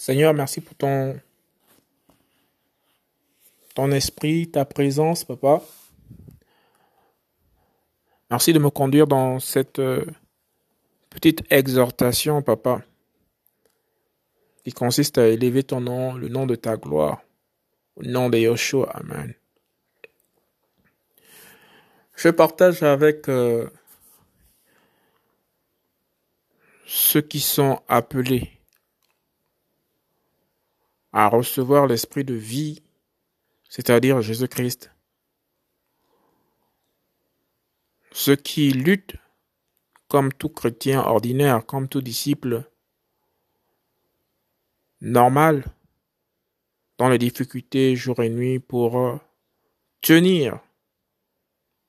Seigneur, merci pour ton, esprit, ta présence, papa. Merci de me conduire dans cette euh, petite exhortation, papa, qui consiste à élever ton nom, le nom de ta gloire, au nom de Yoshua. Amen. Je partage avec euh, ceux qui sont appelés à recevoir l'esprit de vie, c'est-à-dire Jésus-Christ. Ceux qui luttent comme tout chrétien ordinaire, comme tout disciple normal, dans les difficultés jour et nuit pour tenir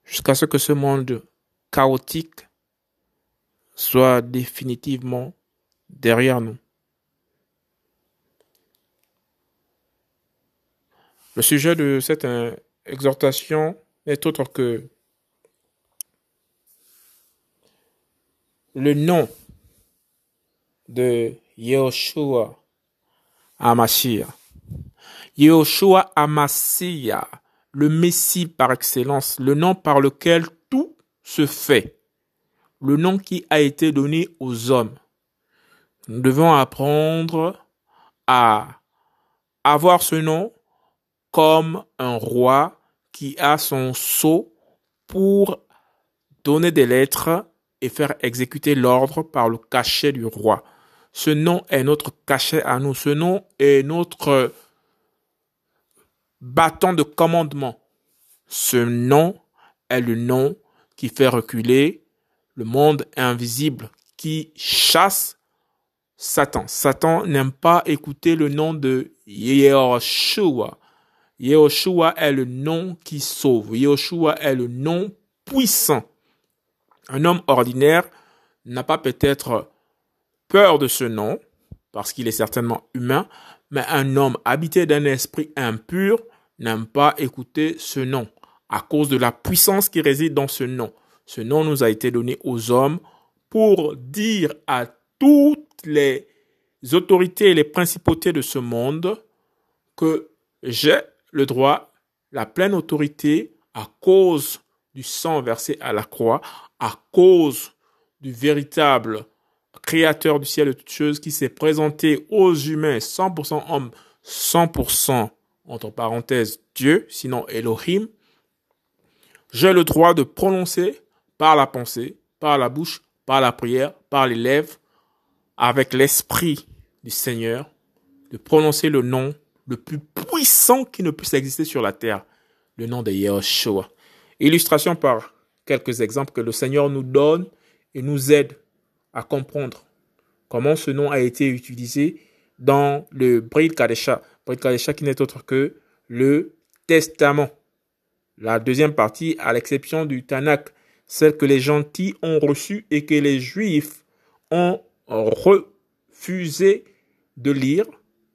jusqu'à ce que ce monde chaotique soit définitivement derrière nous. Le sujet de cette euh, exhortation n'est autre que le nom de Yehoshua Amashia. Yehoshua Amashia, le Messie par excellence, le nom par lequel tout se fait, le nom qui a été donné aux hommes. Nous devons apprendre à avoir ce nom comme un roi qui a son sceau pour donner des lettres et faire exécuter l'ordre par le cachet du roi. Ce nom est notre cachet à nous. Ce nom est notre bâton de commandement. Ce nom est le nom qui fait reculer le monde invisible, qui chasse Satan. Satan n'aime pas écouter le nom de Yehoshua. Yehoshua est le nom qui sauve. Yehoshua est le nom puissant. Un homme ordinaire n'a pas peut-être peur de ce nom, parce qu'il est certainement humain, mais un homme habité d'un esprit impur n'aime pas écouter ce nom, à cause de la puissance qui réside dans ce nom. Ce nom nous a été donné aux hommes pour dire à toutes les autorités et les principautés de ce monde que j'ai le droit, la pleine autorité à cause du sang versé à la croix, à cause du véritable créateur du ciel et de toutes choses qui s'est présenté aux humains 100% homme, 100% entre parenthèses Dieu, sinon Elohim, j'ai le droit de prononcer par la pensée, par la bouche, par la prière, par les lèvres, avec l'esprit du Seigneur, de prononcer le nom le plus puissant qui ne puisse exister sur la terre, le nom de Yahushua. Illustration par quelques exemples que le Seigneur nous donne et nous aide à comprendre comment ce nom a été utilisé dans le Brit Kadesha. Brit Kadesha qui n'est autre que le Testament. La deuxième partie, à l'exception du Tanakh, celle que les gentils ont reçue et que les juifs ont refusé de lire,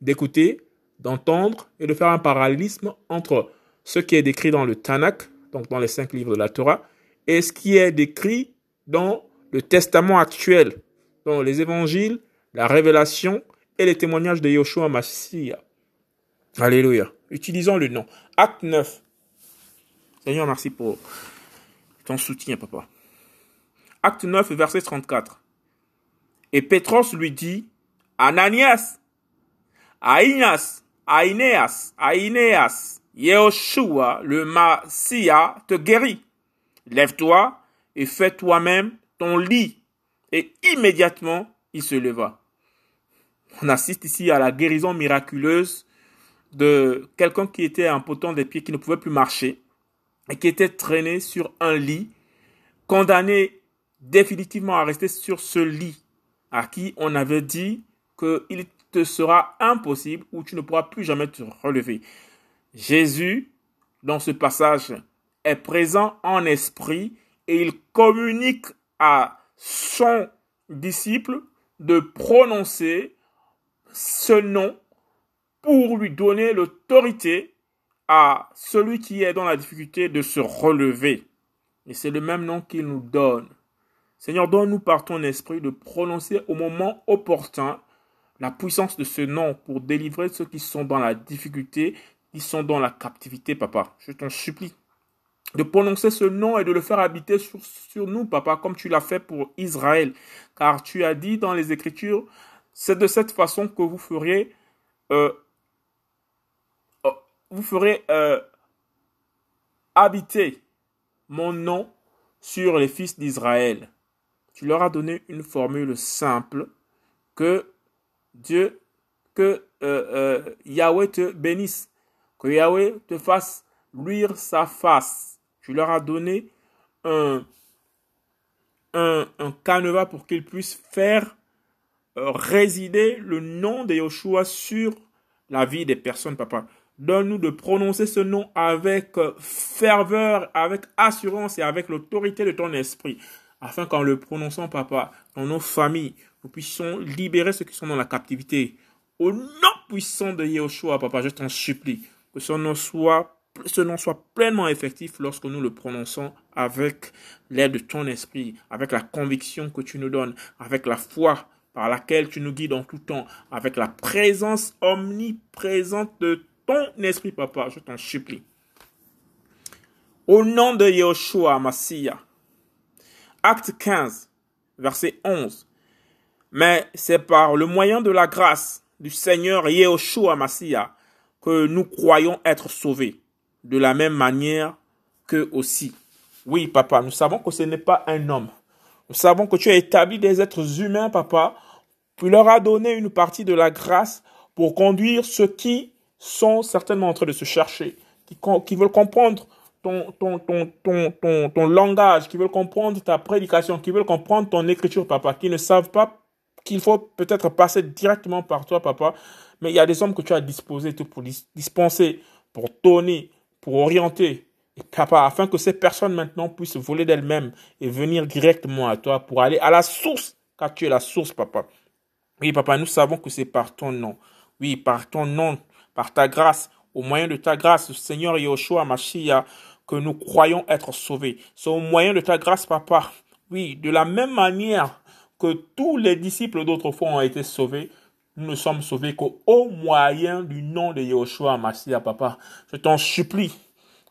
d'écouter d'entendre et de faire un parallélisme entre ce qui est décrit dans le Tanakh, donc dans les cinq livres de la Torah, et ce qui est décrit dans le Testament actuel, dans les évangiles, la révélation et les témoignages de Yoshua Mashiach. Alléluia. Utilisons le nom. Acte 9. Seigneur, merci pour ton soutien, papa. Acte 9, verset 34. Et Pétros lui dit, Ananias, Aïnas, Aïnéas, Aïnéas, Yehoshua, le Massia, te guérit. Lève-toi et fais toi-même ton lit. Et immédiatement, il se leva. On assiste ici à la guérison miraculeuse de quelqu'un qui était impotent des pieds, qui ne pouvait plus marcher, et qui était traîné sur un lit, condamné définitivement à rester sur ce lit, à qui on avait dit qu'il sera impossible ou tu ne pourras plus jamais te relever. Jésus, dans ce passage, est présent en esprit et il communique à son disciple de prononcer ce nom pour lui donner l'autorité à celui qui est dans la difficulté de se relever. Et c'est le même nom qu'il nous donne. Seigneur, donne-nous par ton esprit de prononcer au moment opportun la puissance de ce nom pour délivrer ceux qui sont dans la difficulté, qui sont dans la captivité, papa. Je t'en supplie de prononcer ce nom et de le faire habiter sur, nous, papa, comme tu l'as fait pour Israël. Car tu as dit dans les Écritures, c'est de cette façon que vous ferez, euh, euh, vous ferez euh, habiter mon nom sur les fils d'Israël. Tu leur as donné une formule simple que Dieu, que Yahweh te bénisse, que Yahweh te fasse luire sa face tu leur as donné un, un, canevas pour qu'ils puissent faire euh, résider le nom de Yoshua sur la vie des personnes, papa. Donne-nous de prononcer ce nom avec euh, ferveur, avec assurance et avec l'autorité de ton esprit, afin qu'en le prononçant, papa, dans nos familles, puissions libérer ceux qui sont dans la captivité. Au nom puissant de Yoshua, papa, je t'en supplie, que ce nom soit ce nom soit pleinement effectif lorsque nous le prononçons avec l'aide de ton esprit, avec la conviction que tu nous donnes, avec la foi par laquelle tu nous guides en tout temps, avec la présence omniprésente de ton esprit, papa, je t'en supplie. Au nom de Yeshua Massia, acte 15, verset 11. Mais c'est par le moyen de la grâce du Seigneur Yeshua Massia que nous croyons être sauvés de la même manière que aussi. Oui, papa, nous savons que ce n'est pas un homme. Nous savons que tu as établi des êtres humains, papa. Tu leur as donné une partie de la grâce pour conduire ceux qui sont certainement en train de se chercher, qui, veulent comprendre ton, ton, ton, ton, langage, qui veulent comprendre ta prédication, qui veulent comprendre ton écriture, papa, qui ne savent pas qu'il faut peut-être passer directement par toi, papa. Mais il y a des hommes que tu as disposés pour dispenser, pour donner, pour orienter, et papa, afin que ces personnes maintenant puissent voler d'elles-mêmes et venir directement à toi pour aller à la source, car tu es la source, papa. Oui, papa, nous savons que c'est par ton nom. Oui, par ton nom, par ta grâce, au moyen de ta grâce, Seigneur Yoshua Mashiach, que nous croyons être sauvés. C'est au moyen de ta grâce, papa. Oui, de la même manière que tous les disciples d'autrefois ont été sauvés, nous ne sommes sauvés qu'au moyen du nom de Yahushua Mashiach, papa. Je t'en supplie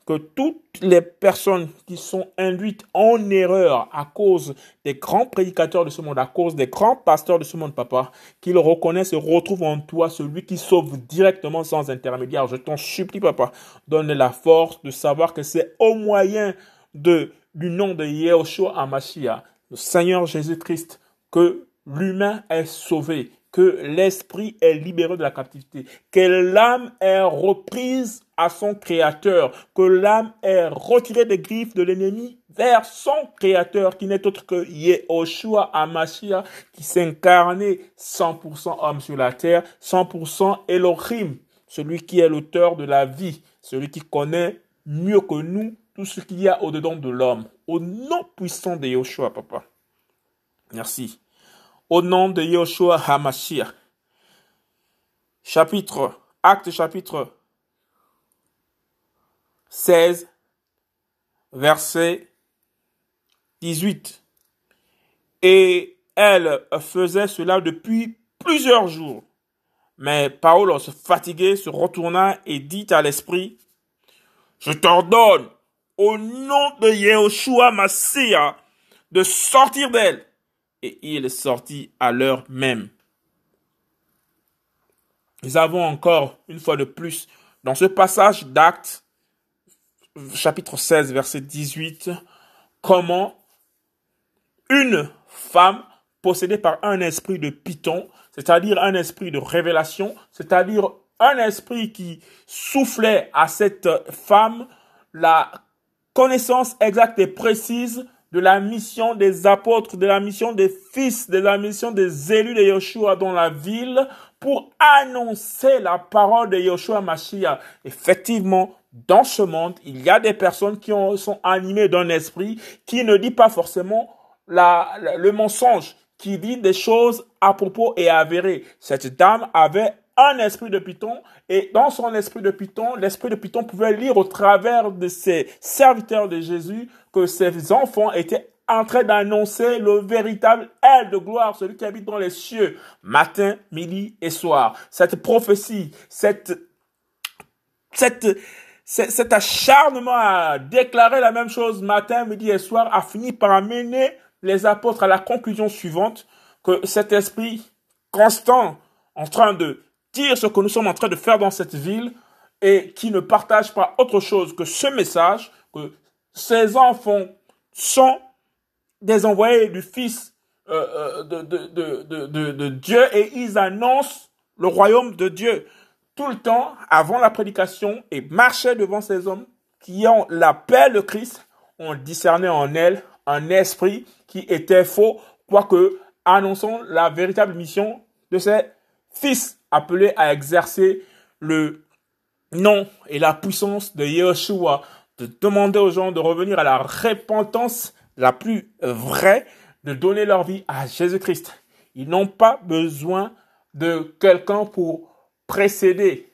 que toutes les personnes qui sont induites en erreur à cause des grands prédicateurs de ce monde, à cause des grands pasteurs de ce monde, papa, qu'ils reconnaissent et retrouvent en toi celui qui sauve directement sans intermédiaire. Je t'en supplie, papa, donne la force de savoir que c'est au moyen de, du nom de Yahushua Amashiach, le Seigneur Jésus-Christ, que l'humain est sauvé, que l'esprit est libéré de la captivité, que l'âme est reprise à son créateur, que l'âme est retirée des griffes de l'ennemi vers son créateur qui n'est autre que Yehoshua Amashia qui s'incarnait 100% homme sur la terre, 100% Elohim, celui qui est l'auteur de la vie, celui qui connaît mieux que nous tout ce qu'il y a au-dedans de l'homme. Au nom puissant de Yehoshua, papa. Merci au nom de Yoshua Hamashiach. Chapitre, acte chapitre 16, verset 18. Et elle faisait cela depuis plusieurs jours. Mais Paul, se fatigué, se retourna et dit à l'esprit, je t'ordonne, au nom de Yehoshua Massia, de sortir d'elle et il sortit à l'heure même. Nous avons encore, une fois de plus, dans ce passage d'Actes, chapitre 16, verset 18, comment une femme possédée par un esprit de Python, c'est-à-dire un esprit de révélation, c'est-à-dire un esprit qui soufflait à cette femme la connaissance exacte et précise de la mission des apôtres, de la mission des fils, de la mission des élus de Yeshua dans la ville pour annoncer la parole de Yeshua Mashiach. Effectivement, dans ce monde, il y a des personnes qui sont animées d'un esprit qui ne dit pas forcément la, le mensonge, qui dit des choses à propos et avérées. Cette dame avait un esprit de Python et dans son esprit de Python, l'esprit de Python pouvait lire au travers de ses serviteurs de Jésus que ses enfants étaient en train d'annoncer le véritable aile de gloire, celui qui habite dans les cieux, matin, midi et soir. Cette prophétie, cette, cette, cet acharnement à déclarer la même chose matin, midi et soir a fini par amener les apôtres à la conclusion suivante que cet esprit constant en train de dire ce que nous sommes en train de faire dans cette ville et qui ne partage pas autre chose que ce message, ces enfants sont des envoyés du Fils euh, euh, de, de, de, Dieu et ils annoncent le royaume de Dieu tout le temps avant la prédication et marchaient devant ces hommes qui ont la paix de Christ, ont discerné en elle un esprit qui était faux, quoique annonçant la véritable mission de ces fils appelés à exercer le nom et la puissance de Yeshua, de demander aux gens de revenir à la repentance la plus vraie, de donner leur vie à Jésus-Christ. Ils n'ont pas besoin de quelqu'un pour précéder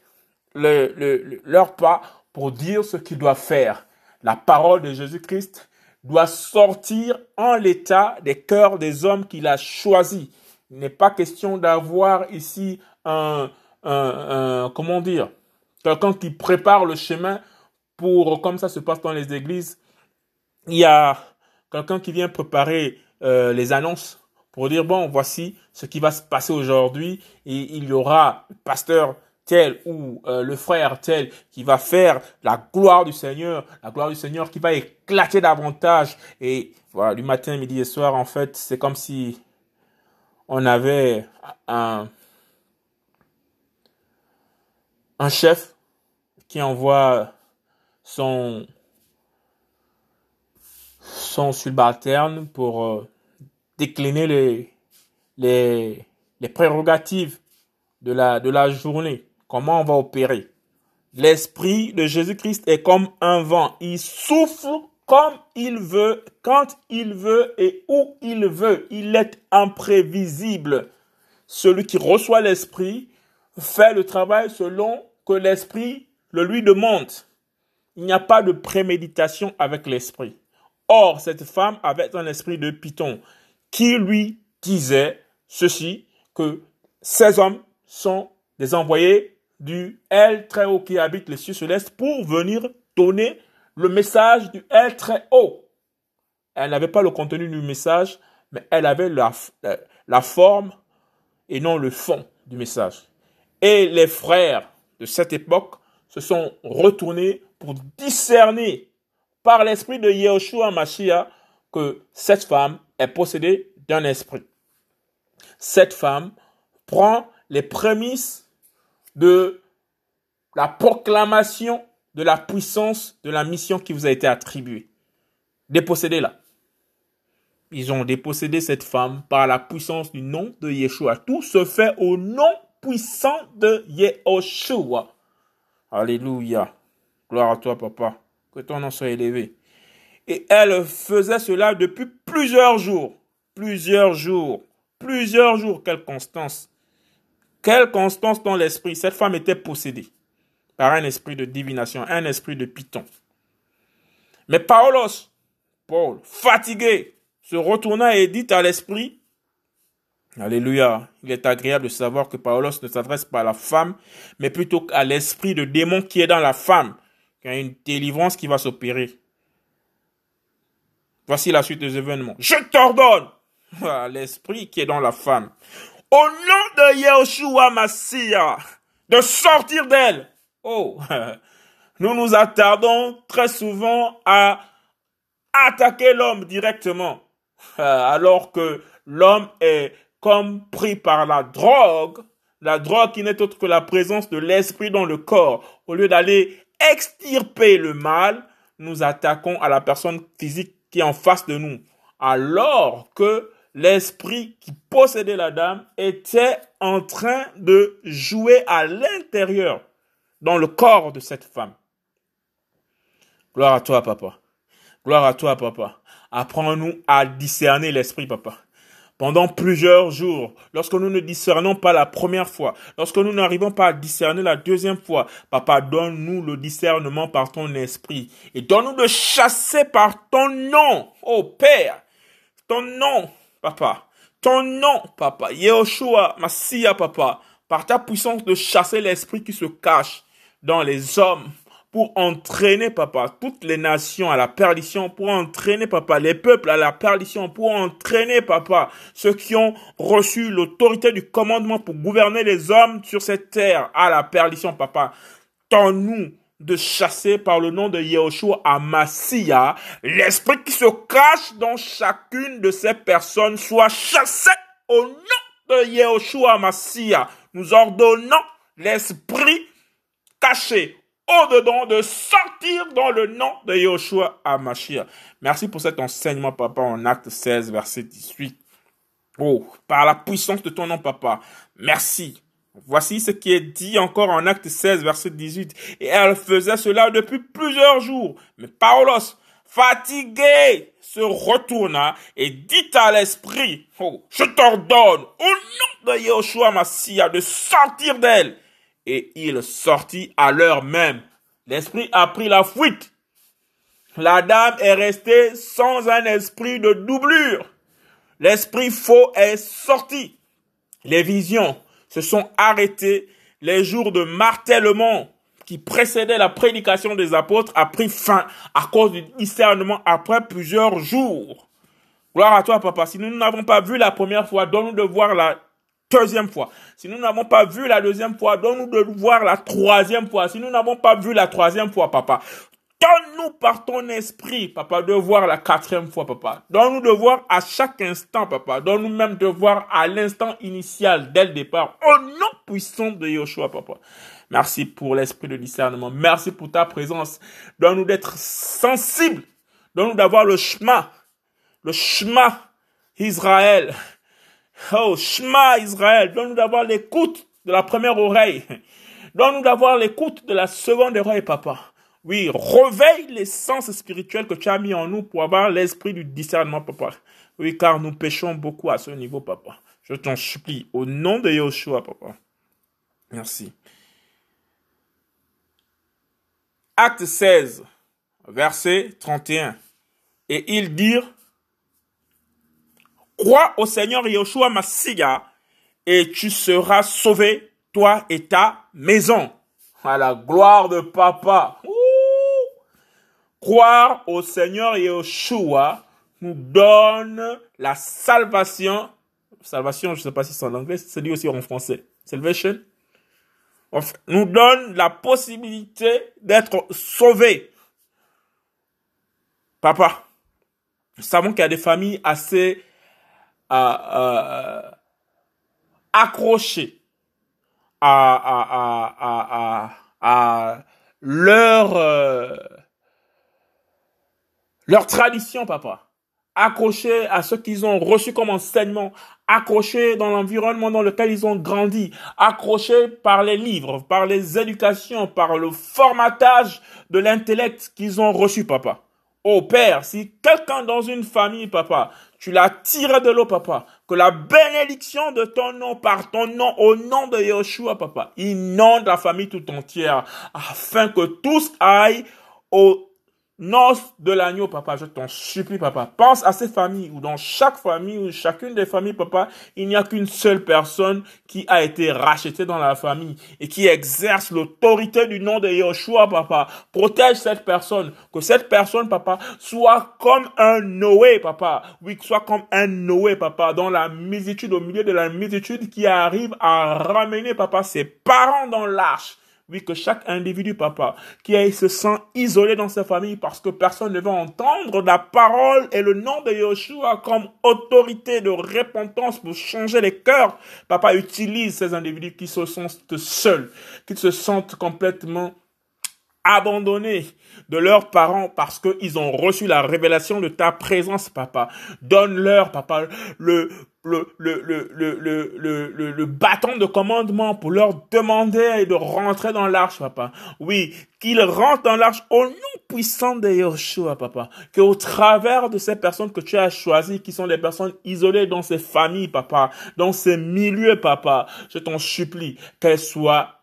leur pas, pour dire ce qu'ils doivent faire. La parole de Jésus-Christ doit sortir en l'état des cœurs des hommes qu'il a choisis. Il n'est pas question d'avoir ici un, un, comment dire, quelqu'un qui prépare le chemin pour, comme ça se passe dans les églises, il y a quelqu'un qui vient préparer euh, les annonces pour dire, bon, voici ce qui va se passer aujourd'hui et il y aura pasteur tel ou euh, le frère tel qui va faire la gloire du Seigneur, la gloire du Seigneur qui va éclater davantage. Et voilà, du matin, midi et soir, en fait, c'est comme si on avait un chef qui envoie son, subalterne pour euh, décliner les prérogatives de la, de la journée. Comment on va opérer? L'esprit de Jésus-Christ est comme un vent. Il souffle comme il veut, quand il veut et où il veut. Il est imprévisible. Celui qui reçoit l'esprit fait le travail selon que l'esprit le lui demande. Il n'y a pas de préméditation avec l'esprit. Or, cette femme avait un esprit de Python qui lui disait ceci, que ces hommes sont des envoyés du Elle très haut qui habite les cieux célestes pour venir donner le message du Elle très haut. Elle n'avait pas le contenu du message, mais elle avait la, la forme et non le fond du message. Et les frères de cette époque se sont retournés pour discerner par l'esprit de Yehoshua Mashiach que cette femme est possédée d'un esprit. Cette femme prend les prémices de la proclamation de la puissance de la mission qui vous a été attribuée. Dépossédez-la. Ils ont dépossédé cette femme par la puissance du nom de Yeshua. Tout se fait au nom puissant de Yehoshua. Alléluia. Gloire à toi, papa. Que ton nom soit élevé. Et elle faisait cela depuis plusieurs jours. Plusieurs jours. Plusieurs jours. Quelle constance. Quelle constance dans l'esprit. Cette femme était possédée par un esprit de divination, un esprit de python. Mais Paulos, Paul, fatigué, se retourna et dit à l'esprit, Alléluia, il est agréable de savoir que Paulos ne s'adresse pas à la femme, mais plutôt à l'esprit de démon qui est dans la femme, qu'il y a une délivrance qui va s'opérer. Voici la suite des événements. Je t'ordonne, l'esprit qui est dans la femme, au nom de Yahushua Massia, de sortir d'elle. Oh, nous nous attardons très souvent à attaquer l'homme directement, alors que l'homme est comme pris par la drogue, la drogue qui n'est autre que la présence de l'esprit dans le corps. Au lieu d'aller extirper le mal, nous attaquons à la personne physique qui est en face de nous. Alors que l'esprit qui possédait la dame était en train de jouer à l'intérieur, dans le corps de cette femme. Gloire à toi, papa. Gloire à toi, papa. Apprends-nous à discerner l'esprit, papa. Pendant plusieurs jours, lorsque nous ne discernons pas la première fois, lorsque nous n'arrivons pas à discerner la deuxième fois, papa, donne-nous le discernement par ton esprit et donne-nous de chasser par ton nom, ô Père, ton nom, papa, ton nom, papa, Yehoshua, Massia, papa, par ta puissance de chasser l'esprit qui se cache dans les hommes, pour entraîner, papa, toutes les nations à la perdition, pour entraîner, papa, les peuples à la perdition, pour entraîner, papa, ceux qui ont reçu l'autorité du commandement pour gouverner les hommes sur cette terre à la perdition, papa. Tends-nous de chasser par le nom de Yehoshua à l'esprit qui se cache dans chacune de ces personnes soit chassé au nom de Yehoshua Massia. Nous ordonnons l'esprit caché de sortir dans le nom de Yoshua Amashia. Merci pour cet enseignement, papa, en acte 16, verset 18. Oh, par la puissance de ton nom, papa. Merci. Voici ce qui est dit encore en acte 16, verset 18. Et elle faisait cela depuis plusieurs jours. Mais Paulos, fatigué, se retourna et dit à l'esprit, oh, je t'ordonne, au nom de Yoshua Massia, de sortir d'elle et il sortit à l'heure même. L'esprit a pris la fuite. La dame est restée sans un esprit de doublure. L'esprit faux est sorti. Les visions se sont arrêtées. Les jours de martèlement qui précédaient la prédication des apôtres a pris fin à cause du discernement après plusieurs jours. Gloire à toi, papa. Si nous n'avons pas vu la première fois, donne-nous de voir la deuxième fois. Si nous n'avons pas vu la deuxième fois, donne-nous de voir la troisième fois. Si nous n'avons pas vu la troisième fois, papa, donne-nous par ton esprit, papa, de voir la quatrième fois, papa. Donne-nous de voir à chaque instant, papa. Donne-nous même de voir à l'instant initial, dès le départ, au nom puissant de Yoshua, papa. Merci pour l'esprit de discernement. Merci pour ta présence. Donne-nous d'être sensibles. Donne-nous d'avoir le chemin. Le chemin Israël. Oh, Shema Israël, donne-nous d'avoir l'écoute de la première oreille. Donne-nous d'avoir l'écoute de la seconde oreille, papa. Oui, réveille les sens spirituels que tu as mis en nous pour avoir l'esprit du discernement, papa. Oui, car nous péchons beaucoup à ce niveau, papa. Je t'en supplie, au nom de Yoshua, papa. Merci. Acte 16, verset 31. Et ils dirent, Crois au Seigneur Yoshua Massiga et tu seras sauvé, toi et ta maison. À la gloire de papa. Croire au Seigneur Yoshua nous donne la salvation. Salvation, je ne sais pas si c'est en anglais, c'est dit aussi en français. Salvation. Nous donne la possibilité d'être sauvé. Papa, nous savons qu'il y a des familles assez à, accrocher à, leur, leur tradition, papa. Accrocher à ce qu'ils ont reçu comme enseignement, accrocher dans l'environnement dans lequel ils ont grandi, accrocher par les livres, par les éducations, par le formatage de l'intellect qu'ils ont reçu, papa. Oh Père, si quelqu'un dans une famille, papa, tu l'as tiré de l'eau, papa. Que la bénédiction de ton nom, par ton nom, au nom de Yeshua, papa, inonde la famille tout entière, afin que tous aillent au noces de l'agneau, papa, je t'en supplie, papa. Pense à ces familles, où dans chaque famille, ou chacune des familles, papa, il n'y a qu'une seule personne qui a été rachetée dans la famille et qui exerce l'autorité du nom de Yoshua, papa. Protège cette personne, que cette personne, papa, soit comme un Noé, papa. Oui, soit comme un Noé, papa, dans la multitude, au milieu de la multitude qui arrive à ramener, papa, ses parents dans l'arche oui, que chaque individu, papa, qui se sent isolé dans sa famille parce que personne ne veut entendre la parole et le nom de Yeshua comme autorité de repentance pour changer les cœurs, papa utilise ces individus qui se sentent seuls, qui se sentent complètement abandonnés de leurs parents parce qu'ils ont reçu la révélation de ta présence, papa. Donne-leur, papa, le, le, le, le, le, bâton de commandement pour leur demander de rentrer dans l'arche, papa. Oui, qu'ils rentrent dans l'arche au nom puissant de Yeshua, papa. Qu'au travers de ces personnes que tu as choisies, qui sont des personnes isolées dans ces familles, papa, dans ces milieux, papa, je t'en supplie qu'elles soient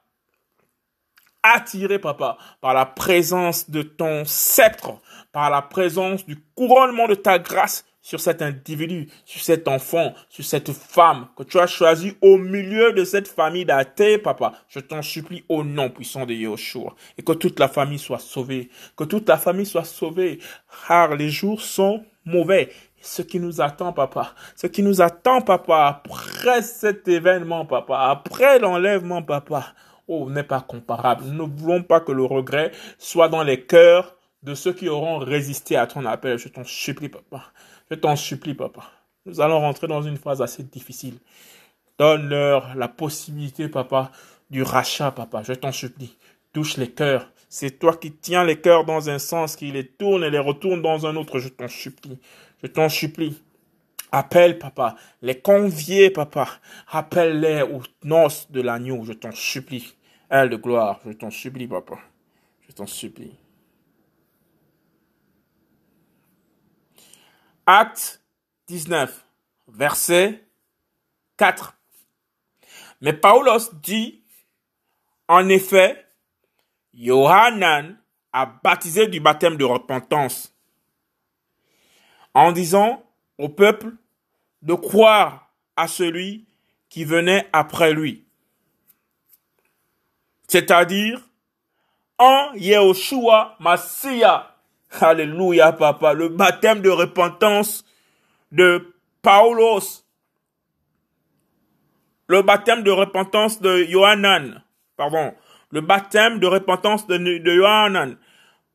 attiré, papa, par la présence de ton sceptre, par la présence du couronnement de ta grâce, sur cet individu, sur cet enfant, sur cette femme que tu as choisi au milieu de cette famille d'athées, papa. Je t'en supplie au nom puissant de Yahushua. Et que toute la famille soit sauvée. Que toute la famille soit sauvée. Car les jours sont mauvais. Ce qui nous attend, papa. Ce qui nous attend, papa, après cet événement, papa. Après l'enlèvement, papa. Oh, n'est pas comparable. Nous ne voulons pas que le regret soit dans les cœurs de ceux qui auront résisté à ton appel. Je t'en supplie, papa. Je t'en supplie, papa. Nous allons rentrer dans une phase assez difficile. Donne-leur la possibilité, papa, du rachat, papa. Je t'en supplie. Touche les cœurs. C'est toi qui tiens les cœurs dans un sens, qui les tourne et les retourne dans un autre. Je t'en supplie. Je t'en supplie. Appelle, papa. Les convier, papa. Appelle-les aux noces de l'agneau. Je t'en supplie. Elle de gloire. Je t'en supplie, papa. Je t'en supplie. Acte 19, verset 4. Mais Paulos dit, en effet, Yohanan a baptisé du baptême de repentance, en disant au peuple de croire à celui qui venait après lui, c'est-à-dire en Yehoshua Mashiach, Alléluia, papa. Le baptême de repentance de Paulos. Le baptême de repentance de Johanan. Pardon. Le baptême de repentance de, de Johanan.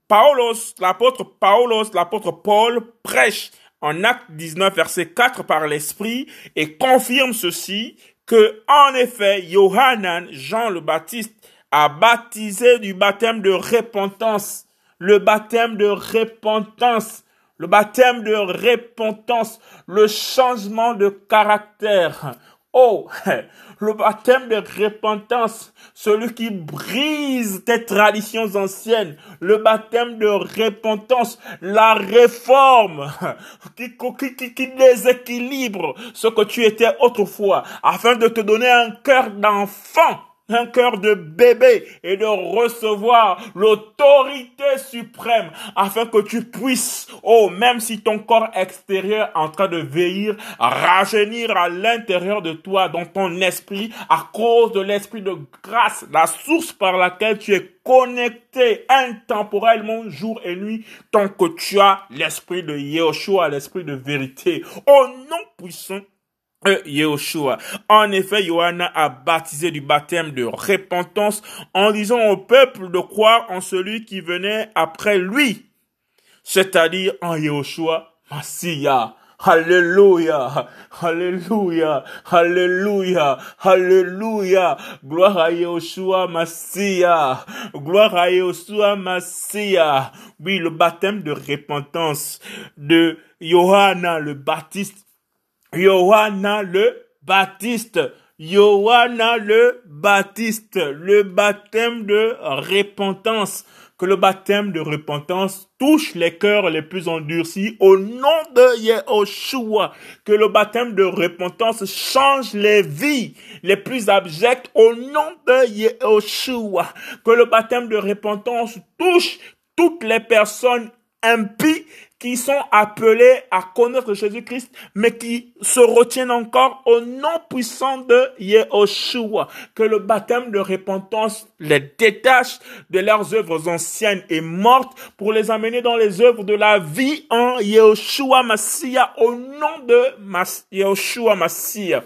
Paulos, l'apôtre Paulos, l'apôtre Paul prêche en acte 19 verset 4 par l'esprit et confirme ceci que, en effet, Johanan, Jean le Baptiste, a baptisé du baptême de repentance le baptême de repentance, le baptême de repentance, le changement de caractère. Oh, le baptême de repentance, celui qui brise tes traditions anciennes, le baptême de repentance, la réforme qui, qui, qui, déséquilibre ce que tu étais autrefois, afin de te donner un cœur d'enfant un cœur de bébé et de recevoir l'autorité suprême afin que tu puisses, oh, même si ton corps extérieur est en train de veillir, rajeunir à l'intérieur de toi, dans ton esprit, à cause de l'esprit de grâce, la source par laquelle tu es connecté intemporellement jour et nuit tant que tu as l'esprit de Yeshua, l'esprit de vérité. Au nom puissant Yehoshua. En effet, Johanna a baptisé du baptême de repentance en disant au peuple de croire en celui qui venait après lui, c'est-à-dire en Yehoshua Massia. Alléluia, Alléluia, Alléluia, Alléluia. Gloire à Yehoshua Massia. Gloire à Yehoshua Massia. Oui, le baptême de repentance de Johanna le Baptiste Johanna le Baptiste. Johanna le Baptiste. Le baptême de repentance. Que le baptême de repentance touche les cœurs les plus endurcis au nom de Yehoshua. Que le baptême de repentance change les vies les plus abjectes au nom de Yehoshua. Que le baptême de repentance touche toutes les personnes impies qui sont appelés à connaître Jésus-Christ, mais qui se retiennent encore au nom puissant de Yehoshua. Que le baptême de repentance les détache de leurs œuvres anciennes et mortes pour les amener dans les œuvres de la vie en Yehoshua Massia, au nom de Yehoshua Massia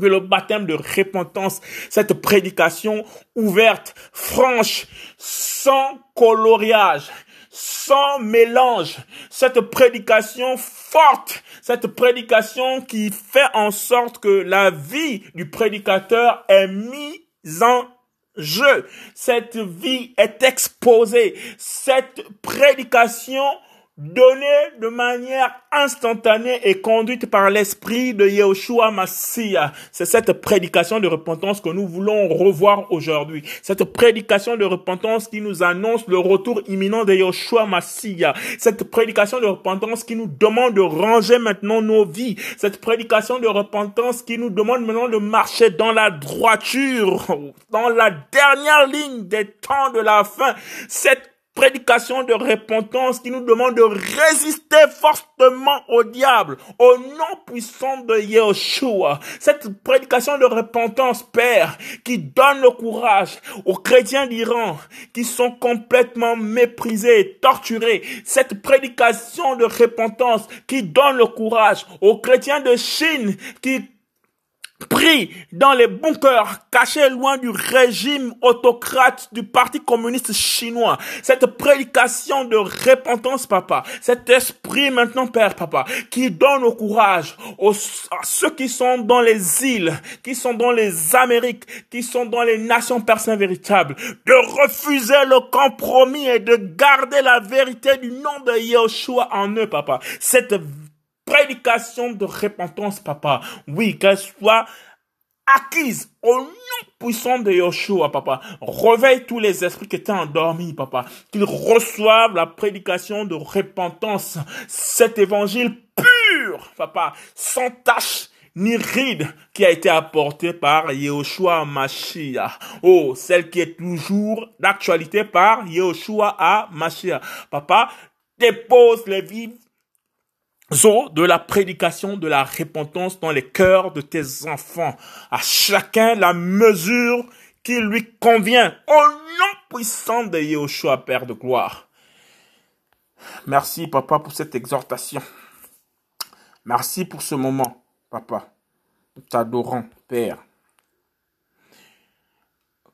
que le baptême de repentance, cette prédication ouverte, franche, sans coloriage, sans mélange, cette prédication forte, cette prédication qui fait en sorte que la vie du prédicateur est mise en jeu, cette vie est exposée, cette prédication donnée de manière instantanée et conduite par l'esprit de Yehoshua Massia. C'est cette prédication de repentance que nous voulons revoir aujourd'hui. Cette prédication de repentance qui nous annonce le retour imminent de Yehoshua Massia. Cette prédication de repentance qui nous demande de ranger maintenant nos vies. Cette prédication de repentance qui nous demande maintenant de marcher dans la droiture, dans la dernière ligne des temps de la fin. Cette prédication de repentance qui nous demande de résister fortement au diable, au nom puissant de Yeshua. Cette prédication de repentance, Père, qui donne le courage aux chrétiens d'Iran qui sont complètement méprisés et torturés. Cette prédication de repentance qui donne le courage aux chrétiens de Chine qui pris dans les bunkers, cachés loin du régime autocrate du Parti communiste chinois. Cette prédication de repentance, papa, cet esprit maintenant, Père, papa, qui donne au courage aux, à ceux qui sont dans les îles, qui sont dans les Amériques, qui sont dans les nations persanes véritables, de refuser le compromis et de garder la vérité du nom de Yeshua en eux, papa. Cette prédication de repentance, papa. Oui, qu'elle soit acquise au nom puissant de Yeshua, papa. Réveille tous les esprits qui étaient endormis, papa. Qu'ils reçoivent la prédication de repentance. Cet évangile pur, papa, sans tache ni ride qui a été apporté par Yeshua Mashiach. Oh, celle qui est toujours d'actualité par Yeshua à Mashiach. Papa, dépose les vives de la prédication de la repentance dans les cœurs de tes enfants. À chacun la mesure qui lui convient. Au nom puissant de Yeshua, Père de gloire. Merci, papa, pour cette exhortation. Merci pour ce moment, papa. Nous t'adorons, Père.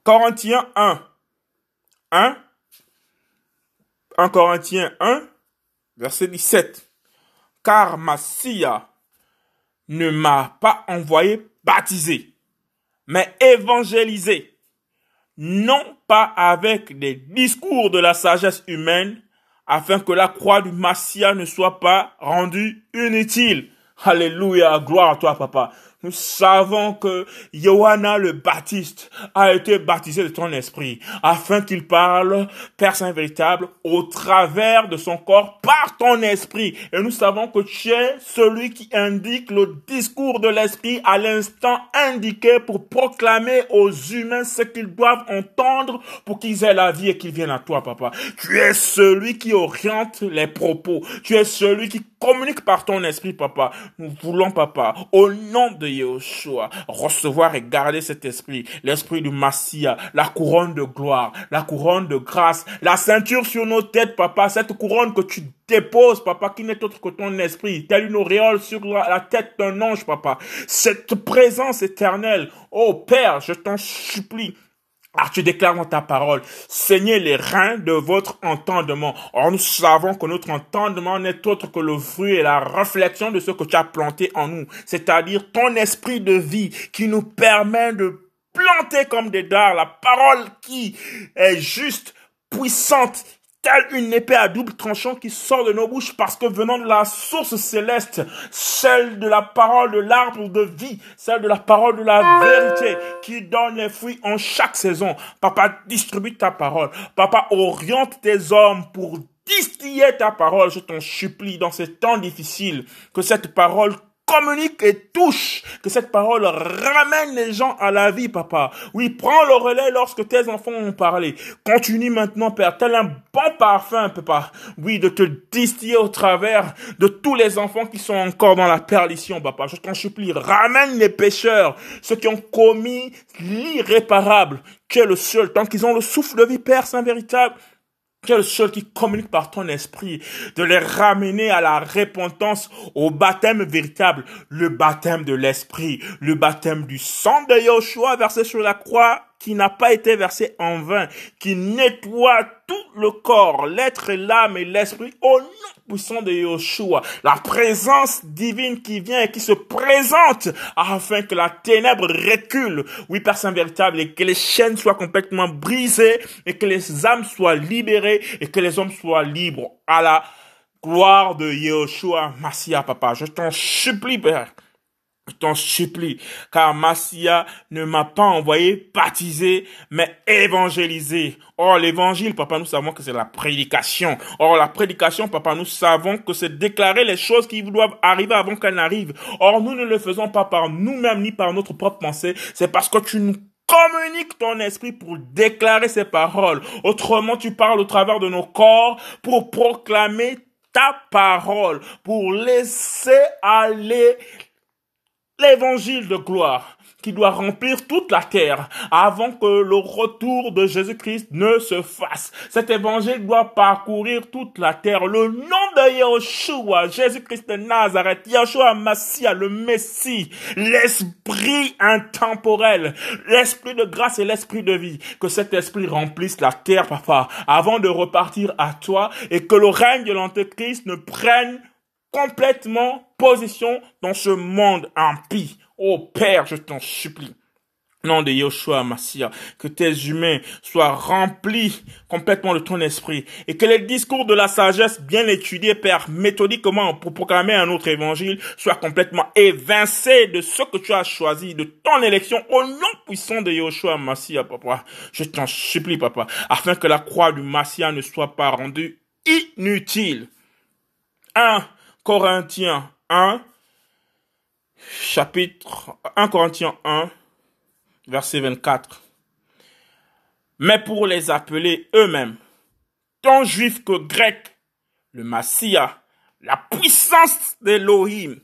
Corinthiens 1. 1. 1 Corinthiens 1, verset 17 car Massia ne m'a pas envoyé baptiser, mais évangéliser, non pas avec des discours de la sagesse humaine, afin que la croix du Massia ne soit pas rendue inutile. Alléluia, gloire à toi, papa. Nous savons que Johanna le Baptiste a été baptisé de ton esprit afin qu'il parle, Père Saint véritable, au travers de son corps par ton esprit. Et nous savons que tu es celui qui indique le discours de l'esprit à l'instant indiqué pour proclamer aux humains ce qu'ils doivent entendre pour qu'ils aient la vie et qu'ils viennent à toi, papa. Tu es celui qui oriente les propos. Tu es celui qui communique par ton esprit, papa. Nous voulons, papa, au nom de Yeshua, recevoir et garder cet esprit, l'esprit du Massia, la couronne de gloire, la couronne de grâce, la ceinture sur nos têtes, papa, cette couronne que tu déposes, papa, qui n'est autre que ton esprit, telle une auréole sur la, tête d'un ange, papa. Cette présence éternelle, oh Père, je t'en supplie, ah, tu déclares dans ta parole, saignez les reins de votre entendement. Or, nous savons que notre entendement n'est autre que le fruit et la réflexion de ce que tu as planté en nous. C'est-à-dire ton esprit de vie qui nous permet de planter comme des dards la parole qui est juste, puissante, telle une épée à double tranchant qui sort de nos bouches parce que venant de la source céleste, celle de la parole de l'arbre de vie, celle de la parole de la vérité qui donne les fruits en chaque saison. Papa, distribue ta parole. Papa, oriente tes hommes pour distiller ta parole. Je t'en supplie dans ces temps difficiles que cette parole communique et touche, que cette parole ramène les gens à la vie, papa. Oui, prends le relais lorsque tes enfants ont parlé. Continue maintenant, Père, tel un bon parfum, papa. Oui, de te distiller au travers de tous les enfants qui sont encore dans la perdition, papa. Je t'en supplie, ramène les pécheurs, ceux qui ont commis l'irréparable. Tu es le seul, tant qu'ils ont le souffle de vie, Père Saint véritable, quel seul qui communique par ton esprit, de les ramener à la repentance, au baptême véritable, le baptême de l'esprit, le baptême du sang de Yoshua versé sur la croix qui n'a pas été versé en vain, qui nettoie tout le corps, l'être, l'âme et l'esprit au nom puissant de Yeshua. La présence divine qui vient et qui se présente afin que la ténèbre recule. Oui, Père Saint véritable, et que les chaînes soient complètement brisées et que les âmes soient libérées et que les hommes soient libres. À la gloire de Yeshua, Massia, papa. Je t'en supplie, Père. T'en supplie, car Massia ne m'a pas envoyé baptiser, mais évangéliser. Or, l'évangile, papa, nous savons que c'est la prédication. Or, la prédication, papa, nous savons que c'est déclarer les choses qui doivent arriver avant qu'elles n'arrivent. Or, nous ne le faisons pas par nous-mêmes ni par notre propre pensée. C'est parce que tu nous communique ton esprit pour déclarer ces paroles. Autrement, tu parles au travers de nos corps pour proclamer ta parole, pour laisser aller l'évangile de gloire qui doit remplir toute la terre avant que le retour de Jésus-Christ ne se fasse. Cet évangile doit parcourir toute la terre. Le nom de Yeshua, Jésus-Christ de Nazareth, Yeshua Massia, le Messie, l'esprit intemporel, l'esprit de grâce et l'esprit de vie. Que cet esprit remplisse la terre, papa, avant de repartir à toi et que le règne de l'Antéchrist ne prenne complètement position dans ce monde impie. Oh Père, je t'en supplie. Nom de Yoshua Massia, que tes humains soient remplis complètement de ton esprit et que les discours de la sagesse bien étudiés, Père, méthodiquement pour proclamer un autre évangile soient complètement évincés de ce que tu as choisi, de ton élection au nom puissant de Yoshua Massia, papa. Je t'en supplie, papa, afin que la croix du Massia ne soit pas rendue inutile. 1 Corinthiens 1, chapitre 1 Corinthiens 1, verset 24. Mais pour les appeler eux-mêmes, tant juifs que grecs, le Massia, la puissance d'Elohim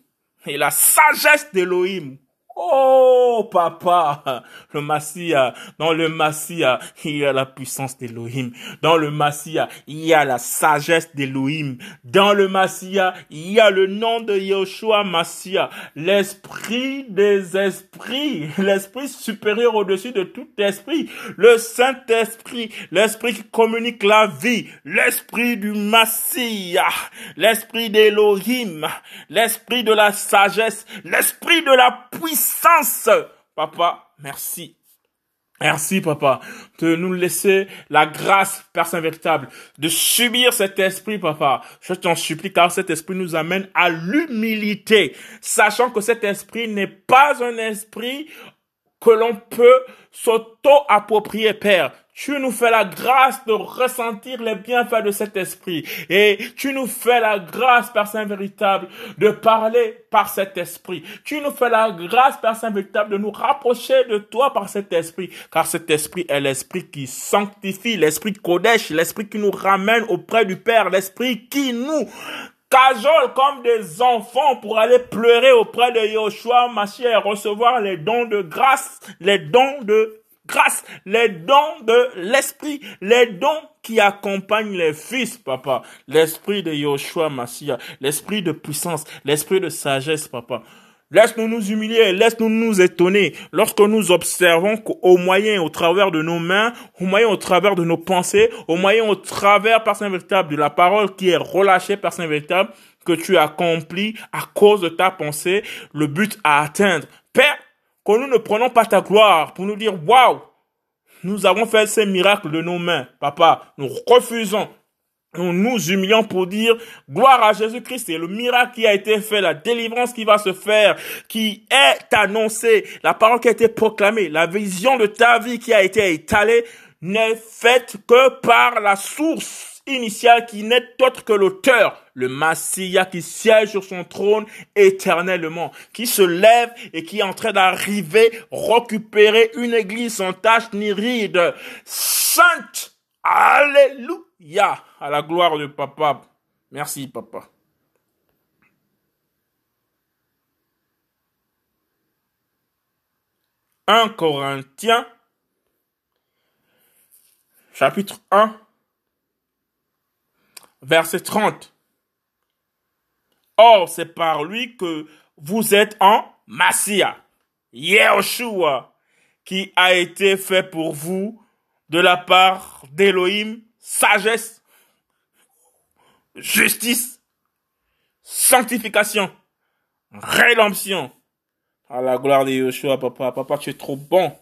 et la sagesse d'Elohim Oh, papa, le Massia, dans le Massia, il y a la puissance d'Elohim. Dans le Massia, il y a la sagesse d'Elohim. Dans le Massia, il y a le nom de Yoshua Massia, l'esprit des esprits, l'esprit supérieur au-dessus de tout esprit, le Saint-Esprit, l'esprit qui communique la vie, l'esprit du Massia, l'esprit d'Elohim, l'esprit de la sagesse, l'esprit de la puissance sens. Papa, merci. Merci, papa, de nous laisser la grâce, Père véritable, de subir cet esprit, papa. Je t'en supplie, car cet esprit nous amène à l'humilité, sachant que cet esprit n'est pas un esprit que l'on peut s'auto-approprier, Père. Tu nous fais la grâce de ressentir les bienfaits de cet esprit. Et tu nous fais la grâce, Père Saint véritable, de parler par cet esprit. Tu nous fais la grâce, Père Saint véritable, de nous rapprocher de toi par cet esprit. Car cet esprit est l'esprit qui sanctifie, l'esprit Kodesh, l'esprit qui nous ramène auprès du Père, l'esprit qui nous cajole comme des enfants pour aller pleurer auprès de Yoshua Mashiach et recevoir les dons de grâce, les dons de grâce, les dons de l'esprit, les dons qui accompagnent les fils, papa. L'esprit de Yoshua Massia, l'esprit de puissance, l'esprit de sagesse, papa. Laisse-nous nous humilier, laisse-nous nous étonner lorsque nous observons qu'au moyen, au travers de nos mains, au moyen, au travers de nos pensées, au moyen, au travers, par Saint véritable, de la parole qui est relâchée par Saint véritable, que tu accomplis à cause de ta pensée, le but à atteindre. Père, que nous ne prenons pas ta gloire pour nous dire, waouh, nous avons fait ces miracles de nos mains. Papa, nous refusons. Nous nous humilions pour dire gloire à Jésus-Christ et le miracle qui a été fait, la délivrance qui va se faire, qui est annoncée, la parole qui a été proclamée, la vision de ta vie qui a été étalée n'est faite que par la source initial qui n'est autre que l'auteur, le Messia qui siège sur son trône éternellement, qui se lève et qui est en train d'arriver récupérer une église sans tache ni ride, sainte. Alléluia à la gloire de papa. Merci papa. Un Corinthiens, chapitre 1, verset 30. Or, c'est par lui que vous êtes en Massia, Yeshua, qui a été fait pour vous de la part d'Elohim, sagesse, justice, sanctification, rédemption. À la gloire de Yeshua, papa. Papa, tu es trop bon.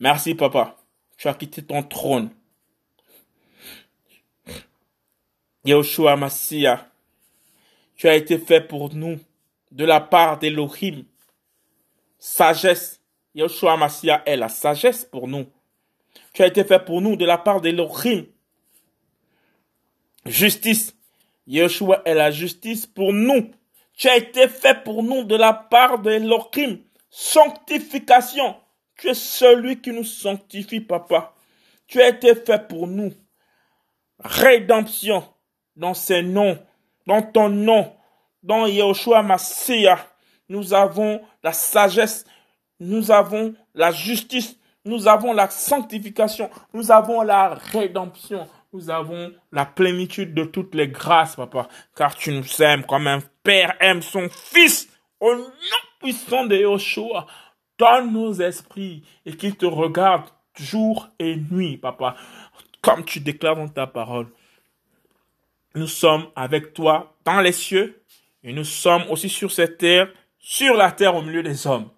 Merci, papa. Tu as quitté ton trône Yahushua Massia, tu as été fait pour nous de la part d'Elohim. Sagesse. Yahushua Massia est la sagesse pour nous. Tu as été fait pour nous de la part d'Elohim. Justice. Yeshua est la justice pour nous. Tu as été fait pour nous de la part d'Elohim. Sanctification. Tu es celui qui nous sanctifie, papa. Tu as été fait pour nous. Rédemption dans ces noms, dans ton nom, dans Yahushua Massia. Nous avons la sagesse, nous avons la justice, nous avons la sanctification, nous avons la rédemption, nous avons la plénitude de toutes les grâces, papa, car tu nous aimes comme un père aime son fils. Au nom puissant de Yahushua, donne nos esprits et qu'il te regarde jour et nuit, papa, comme tu déclares dans ta parole. Nous sommes avec toi dans les cieux et nous sommes aussi sur cette terre, sur la terre au milieu des hommes.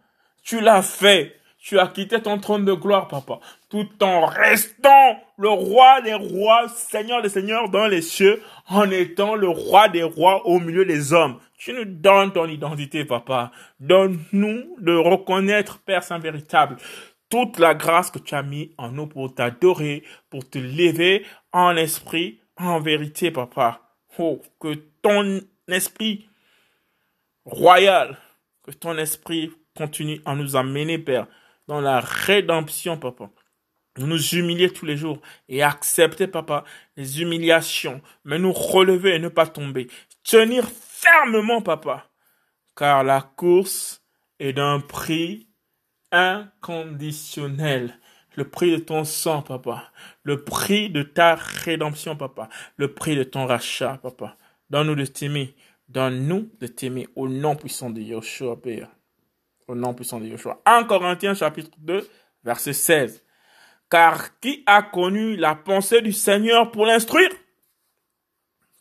Tu l'as fait. Tu as quitté ton trône de gloire, papa, tout en restant le roi des rois, seigneur des seigneurs dans les cieux, en étant le roi des rois au milieu des hommes. Tu nous donnes ton identité, papa. Donne-nous de reconnaître, Père Saint véritable, toute la grâce que tu as mis en nous pour t'adorer, pour te lever en esprit, en vérité, papa. Oh, que ton esprit royal, que ton esprit continue à nous amener, Père, dans la rédemption, papa. Nous humilier tous les jours et accepter, papa, les humiliations, mais nous relever et ne pas tomber. Tenir fermement, papa, car la course est d'un prix inconditionnel. Le prix de ton sang, papa. Le prix de ta rédemption, papa. Le prix de ton rachat, papa. Donne-nous de t'aimer. Donne-nous de t'aimer au nom puissant de Yoshua, Père. Au nom puissant de Yoshua. 1 Corinthiens chapitre 2, verset 16. Car qui a connu la pensée du Seigneur pour l'instruire?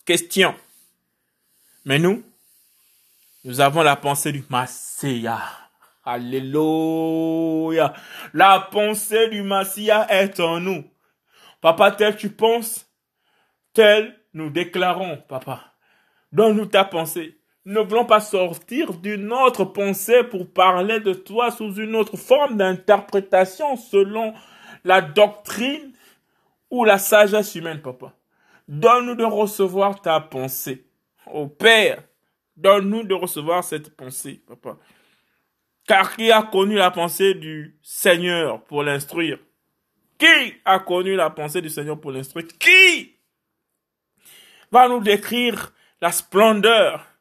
Question. Mais nous, nous avons la pensée du Masséa. Alléluia. La pensée du Massia est en nous. Papa, tel tu penses, tel nous déclarons, papa. Donne-nous ta pensée. Ne voulons pas sortir d'une autre pensée pour parler de toi sous une autre forme d'interprétation selon la doctrine ou la sagesse humaine, papa. Donne-nous de recevoir ta pensée. Ô Père, donne-nous de recevoir cette pensée, papa. Car qui a connu la pensée du Seigneur pour l'instruire? Qui a connu la pensée du Seigneur pour l'instruire? Qui? Va nous décrire la splendeur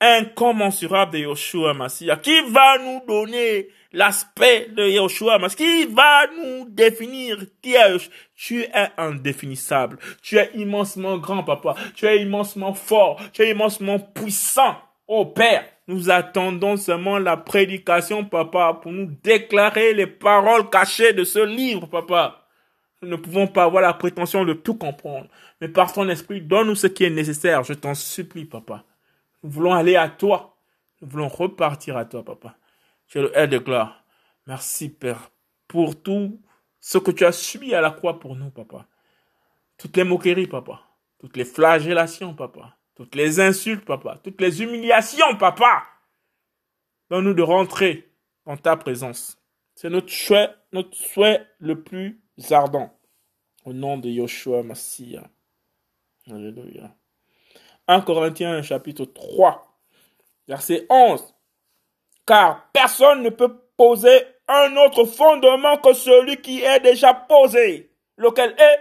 incommensurable de Yoshua Massia Qui va nous donner l'aspect de Yoshua Massia Qui va nous définir qui est Tu es indéfinissable. Tu es immensement grand, papa. Tu es immensement fort. Tu es immensement puissant. Oh Père, nous attendons seulement la prédication, papa, pour nous déclarer les paroles cachées de ce livre, papa. Nous ne pouvons pas avoir la prétention de tout comprendre. Mais par ton esprit, donne-nous ce qui est nécessaire. Je t'en supplie, papa. Nous voulons aller à toi. Nous voulons repartir à toi, papa. Es le gloire. Merci, Père, pour tout ce que tu as subi à la croix pour nous, papa. Toutes les moqueries, papa. Toutes les flagellations, papa toutes les insultes, papa, toutes les humiliations, papa. Donne-nous de rentrer en ta présence. C'est notre souhait, notre souhait le plus ardent. Au nom de Yoshua Massia. Alléluia. 1 Corinthiens chapitre 3, verset 11. Car personne ne peut poser un autre fondement que celui qui est déjà posé, lequel est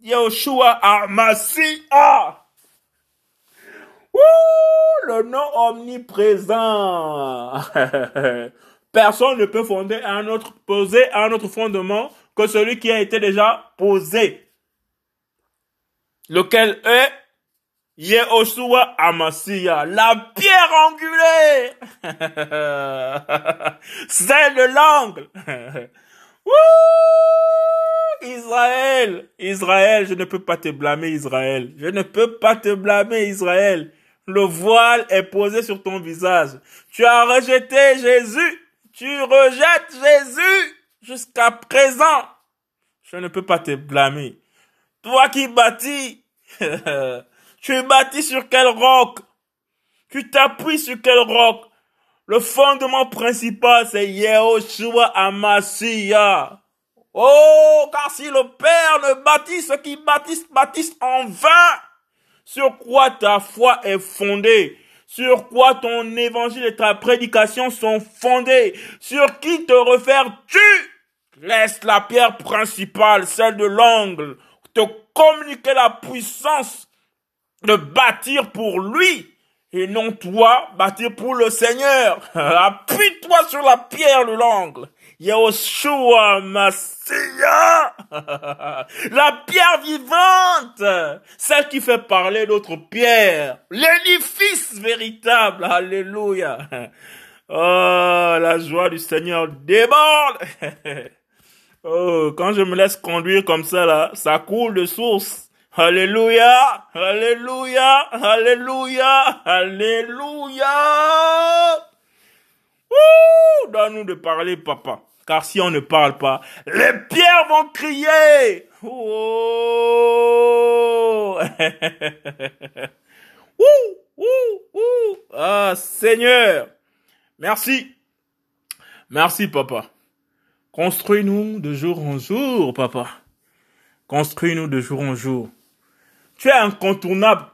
Yoshua Amassia le nom omniprésent. Personne ne peut fonder un autre, poser un autre fondement que celui qui a été déjà posé. Lequel est Yehoshua Amasia, la pierre angulaire. C'est de l'angle. Israël, Israël, je ne peux pas te blâmer, Israël. Je ne peux pas te blâmer, Israël. Le voile est posé sur ton visage. Tu as rejeté Jésus. Tu rejettes Jésus jusqu'à présent. Je ne peux pas te blâmer. Toi qui bâtis, tu bâtis sur quel roc? Tu t'appuies sur quel roc? Le fondement principal, c'est Yehoshua Amasiya. Oh, car si le Père ne bâtit, ceux qui bâtissent, bâtissent en vain. Sur quoi ta foi est fondée? Sur quoi ton évangile et ta prédication sont fondés Sur qui te refaires-tu? Laisse la pierre principale, celle de l'angle, te communiquer la puissance de bâtir pour lui et non toi bâtir pour le Seigneur. Appuie-toi sur la pierre de l'angle. Yahushua Massia, la pierre vivante, celle qui fait parler d'autres pierres, l'édifice véritable, alléluia. Oh, la joie du Seigneur déborde. Oh, quand je me laisse conduire comme ça là, ça coule de source. Alléluia, alléluia, alléluia, alléluia. donne-nous de parler, papa. Car si on ne parle pas, les pierres vont crier. Oh. Ah, Seigneur. Merci. Merci, papa. Construis-nous de jour en jour, papa. Construis-nous de jour en jour. Tu es incontournable.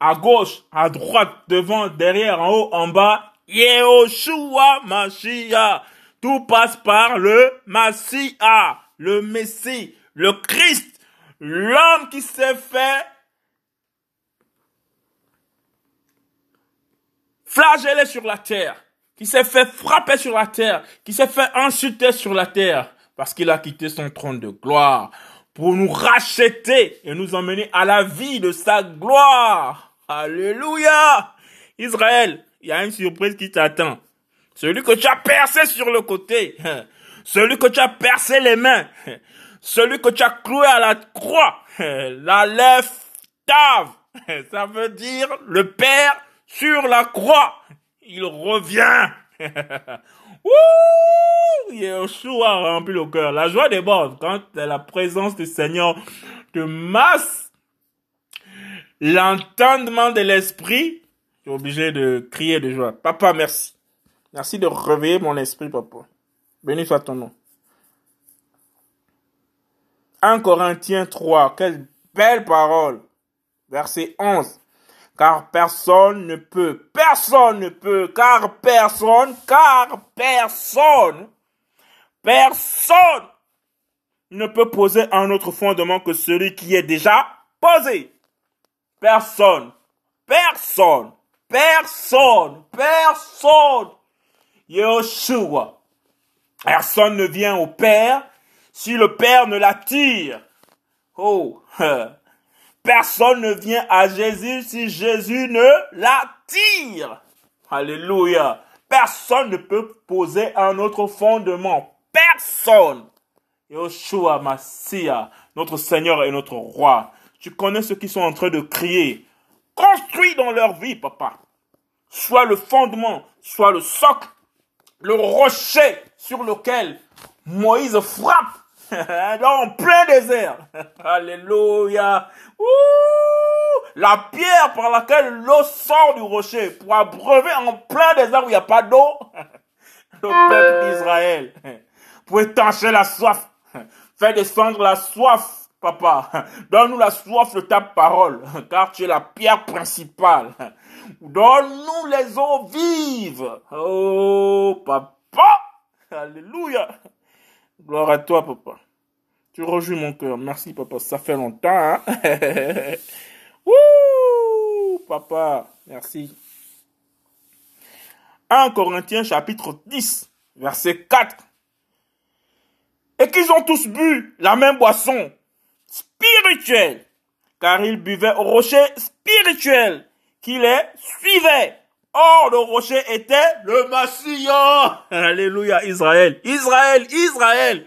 À gauche, à droite, devant, derrière, en haut, en bas. Yehoshua Mashiach. Tout passe par le Mashiach, le Messie, le Christ, l'homme qui s'est fait flageller sur la terre qui s'est fait frapper sur la terre, qui s'est fait insulter sur la terre, parce qu'il a quitté son trône de gloire pour nous racheter et nous emmener à la vie de sa gloire. Alléluia. Israël, il y a une surprise qui t'attend. Celui que tu as percé sur le côté, celui que tu as percé les mains, celui que tu as cloué à la croix, la lèvre tave, ça veut dire le Père sur la croix il revient. Wouh! Yeshua a rempli le cœur. La joie déborde quand la présence du Seigneur te masse l'entendement de l'esprit. Je suis obligé de crier de joie. Papa, merci. Merci de réveiller mon esprit, papa. Béni soit ton nom. 1 Corinthiens 3, quelle belle parole. Verset 11 car personne ne peut, personne ne peut, car personne, car personne, personne ne peut poser un autre fondement que celui qui est déjà posé. Personne, personne, personne, personne. Yeshua. Personne ne vient au Père si le Père ne l'attire. Oh, Personne ne vient à Jésus si Jésus ne l'attire. Alléluia. Personne ne peut poser un autre fondement. Personne. Yoshua Massia, notre Seigneur et notre Roi. Tu connais ceux qui sont en train de crier. Construis dans leur vie, papa. Soit le fondement, soit le socle, le rocher sur lequel Moïse frappe en plein désert. Alléluia. La pierre par laquelle l'eau sort du rocher pour abreuver en plein désert où il n'y a pas d'eau. Le peuple d'Israël. Pour étancher la soif. Fais descendre la soif, papa. Donne-nous la soif de ta parole, car tu es la pierre principale. Donne-nous les eaux vives. Oh, papa. Alléluia. Gloire à toi, papa. Tu rejoues mon cœur. Merci, papa. Ça fait longtemps, hein? Papa. Merci. 1 Corinthiens chapitre 10, verset 4. Et qu'ils ont tous bu la même boisson spirituelle, car ils buvaient au rocher spirituel qui les suivait. Or, le rocher était le Massia. Alléluia, Israël. Israël, Israël.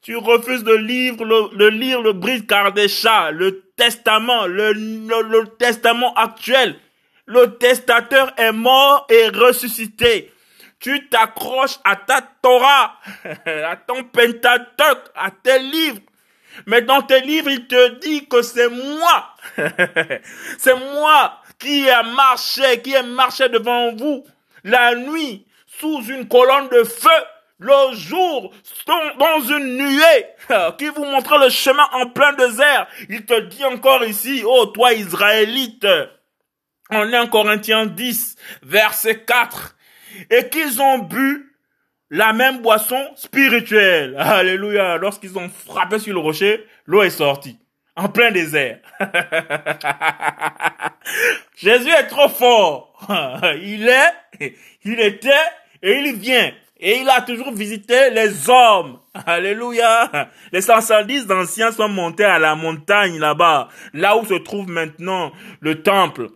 Tu refuses de lire le, de lire le Kardesha, le testament, le, le, testament actuel. Le testateur est mort et ressuscité. Tu t'accroches à ta Torah, à ton Pentateuch, à tes livres. Mais dans tes livres, il te dit que c'est moi. c'est moi qui a marché, qui a marché devant vous la nuit sous une colonne de feu, le jour dans une nuée qui vous montre le chemin en plein désert. Il te dit encore ici, oh toi Israélite, en 1 Corinthiens 10, verset 4, et qu'ils ont bu la même boisson spirituelle. Alléluia. Lorsqu'ils ont frappé sur le rocher, l'eau est sortie. En plein désert. Jésus est trop fort. Il est, il était et il vient. Et il a toujours visité les hommes. Alléluia. Les 110 anciens sont montés à la montagne là-bas, là où se trouve maintenant le temple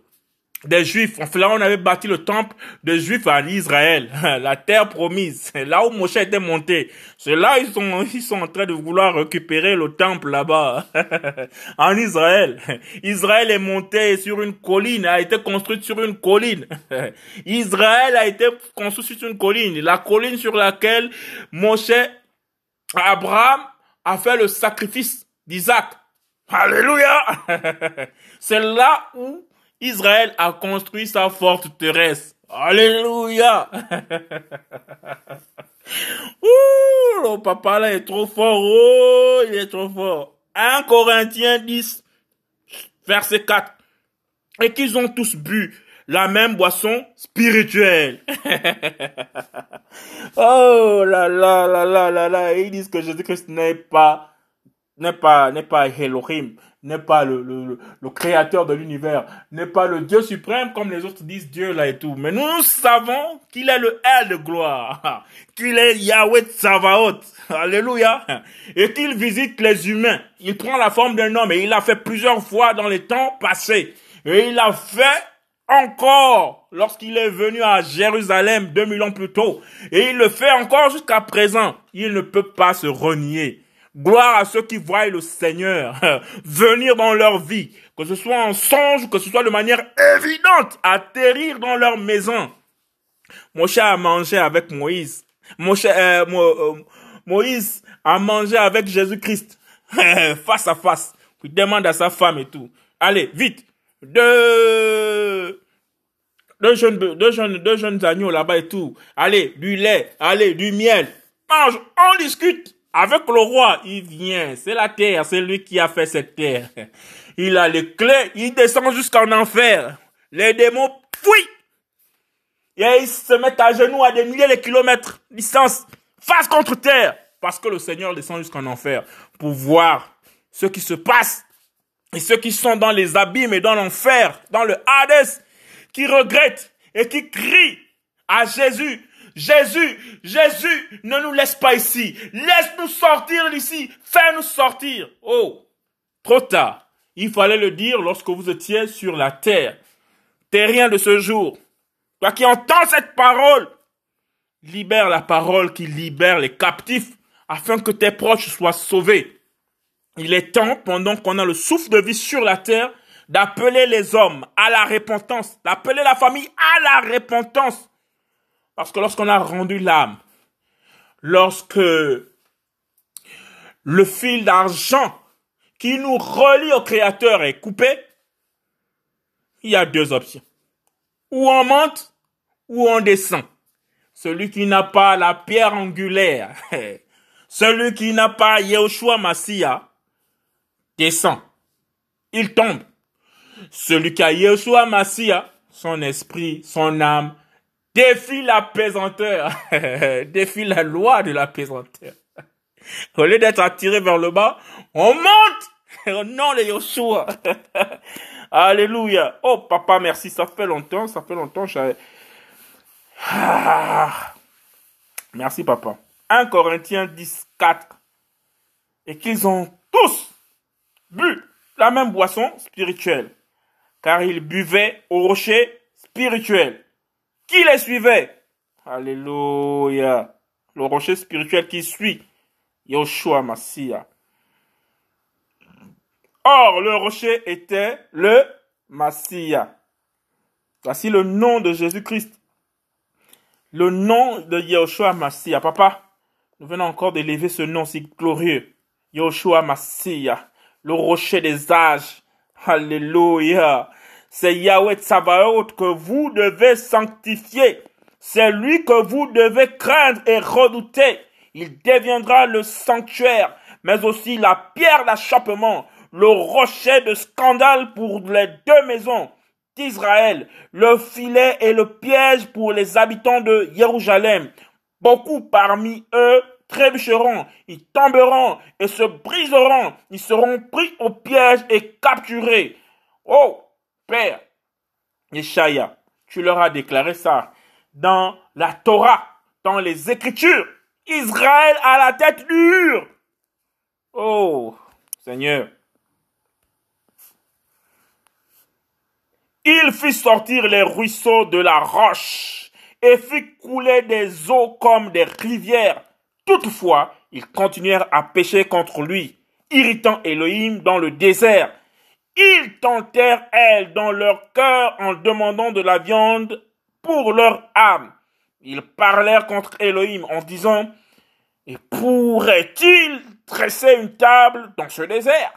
des Juifs. Là, on avait bâti le temple des Juifs en Israël, la terre promise, là où Moshe était monté. C'est là ils sont ils sont en train de vouloir récupérer le temple là-bas en Israël. Israël est monté sur une colline, a été construite sur une colline. Israël a été construit sur une colline, la colline sur laquelle Moshe Abraham a fait le sacrifice d'Isaac. Alléluia. C'est là où Israël a construit sa forteresse. Alléluia. Ouh, le papa là est trop fort. Oh, il est trop fort. 1 Corinthiens 10, verset 4. Et qu'ils ont tous bu la même boisson spirituelle. oh là là là là là là. Ils disent que Jésus-Christ n'est pas, n'est pas, n'est pas Elohim n'est pas le, le, le, créateur de l'univers, n'est pas le Dieu suprême comme les autres disent Dieu là et tout. Mais nous savons qu'il est le L de gloire, qu'il est Yahweh Tsavaot, alléluia, et qu'il visite les humains. Il prend la forme d'un homme et il l'a fait plusieurs fois dans les temps passés. Et il l'a fait encore lorsqu'il est venu à Jérusalem 2000 ans plus tôt. Et il le fait encore jusqu'à présent. Il ne peut pas se renier. Gloire à ceux qui voient le Seigneur venir dans leur vie, que ce soit en songe, que ce soit de manière évidente, atterrir dans leur maison. Moshe a mangé avec Moïse. Moshe, euh, euh, Moïse a mangé avec Jésus-Christ, face à face. Il demande à sa femme et tout. Allez, vite. Deux, deux jeunes, deux jeunes, deux jeunes agneaux là-bas et tout. Allez, du lait, allez, du miel. Mange, on discute. Avec le roi, il vient. C'est la terre, c'est lui qui a fait cette terre. Il a les clés, il descend jusqu'en enfer. Les démons fuient. Et ils se mettent à genoux à des milliers de kilomètres distance, face contre terre. Parce que le Seigneur descend jusqu'en enfer pour voir ce qui se passe. Et ceux qui sont dans les abîmes et dans l'enfer, dans le Hades, qui regrettent et qui crient à Jésus, Jésus, Jésus, ne nous laisse pas ici. Laisse-nous sortir d'ici. Fais-nous sortir. Oh, trop tard. Il fallait le dire lorsque vous étiez sur la terre. rien de ce jour. Toi qui entends cette parole, libère la parole qui libère les captifs afin que tes proches soient sauvés. Il est temps, pendant qu'on a le souffle de vie sur la terre, d'appeler les hommes à la repentance, d'appeler la famille à la repentance parce que lorsqu'on a rendu l'âme, lorsque le fil d'argent qui nous relie au Créateur est coupé, il y a deux options. Ou on monte, ou on descend. Celui qui n'a pas la pierre angulaire, celui qui n'a pas Yehoshua Massia, descend. Il tombe. Celui qui a Yehoshua Massia, son esprit, son âme, défie la pesanteur, défie la loi de la pesanteur. Au lieu d'être attiré vers le bas, on monte au nom de Yoshua. Alléluia. Oh papa, merci, ça fait longtemps, ça fait longtemps. Ah. Merci papa. 1 Corinthiens 10, 4. Et qu'ils ont tous bu la même boisson spirituelle, car ils buvaient au rocher spirituel qui les suivait? Alléluia. Le rocher spirituel qui suit Yoshua Massia. Or, le rocher était le Massia. Voici le nom de Jésus-Christ. Le nom de Yoshua Massia. Papa, nous venons encore d'élever ce nom si glorieux. Yoshua Massia. Le rocher des âges. Alléluia. C'est Yahweh Tsavaot que vous devez sanctifier. C'est lui que vous devez craindre et redouter. Il deviendra le sanctuaire, mais aussi la pierre d'achoppement, le rocher de scandale pour les deux maisons. d'Israël, le filet et le piège pour les habitants de Jérusalem. Beaucoup parmi eux trébucheront, ils tomberont et se briseront, ils seront pris au piège et capturés. Oh, Père, Yeshaya, tu leur as déclaré ça dans la Torah, dans les Écritures. Israël a la tête dure. Oh, Seigneur. Il fit sortir les ruisseaux de la roche et fit couler des eaux comme des rivières. Toutefois, ils continuèrent à pécher contre lui, irritant Elohim dans le désert. Ils tentèrent elle dans leur cœur en demandant de la viande pour leur âme. Ils parlèrent contre Elohim en disant, et pourrait-il tresser une table dans ce désert?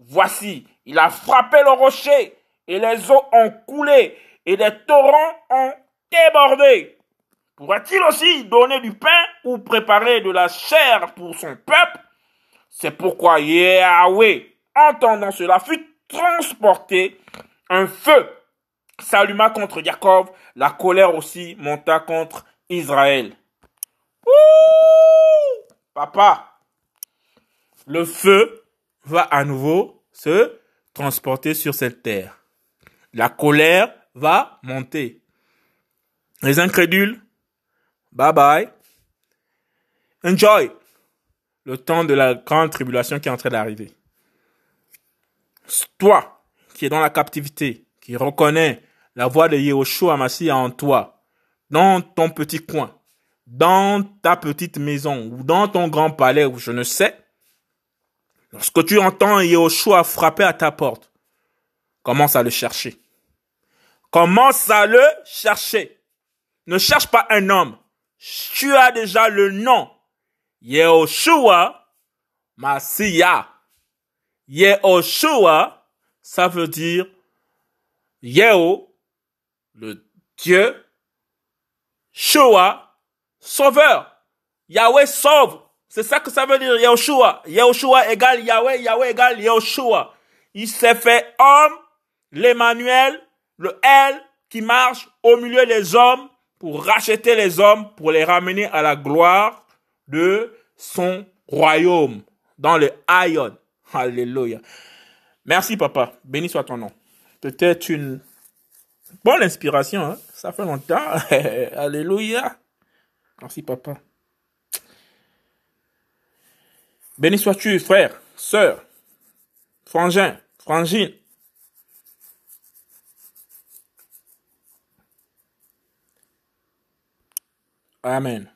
Voici, il a frappé le rocher, et les eaux ont coulé, et des torrents ont débordé. Pourrait-il aussi donner du pain ou préparer de la chair pour son peuple? C'est pourquoi Yahweh, entendant cela, fut transporté. Un feu s'alluma contre Jacob. La colère aussi monta contre Israël. Papa, le feu va à nouveau se transporter sur cette terre. La colère va monter. Les incrédules, bye bye. Enjoy le temps de la grande tribulation qui est en train d'arriver. Toi, qui es dans la captivité, qui reconnais la voix de Yehoshua Massia en toi, dans ton petit coin, dans ta petite maison ou dans ton grand palais ou je ne sais, lorsque tu entends Yehoshua frapper à ta porte, commence à le chercher. Commence à le chercher. Ne cherche pas un homme. Tu as déjà le nom. Yehoshua Massia. Yehoshua, ça veut dire Yeho, le Dieu, Shua, sauveur. Yahweh sauve. C'est ça que ça veut dire Yehoshua. Yehoshua égale Yahweh, Yahweh égale Yehoshua. Il s'est fait homme, l'Emmanuel, le L qui marche au milieu des hommes pour racheter les hommes, pour les ramener à la gloire de son royaume, dans le Aïon. Alléluia. Merci, papa. Béni soit ton nom. Peut-être une bonne inspiration. Hein? Ça fait longtemps. Alléluia. Merci, papa. Béni sois-tu, frère, sœur, frangin, frangine. Amen.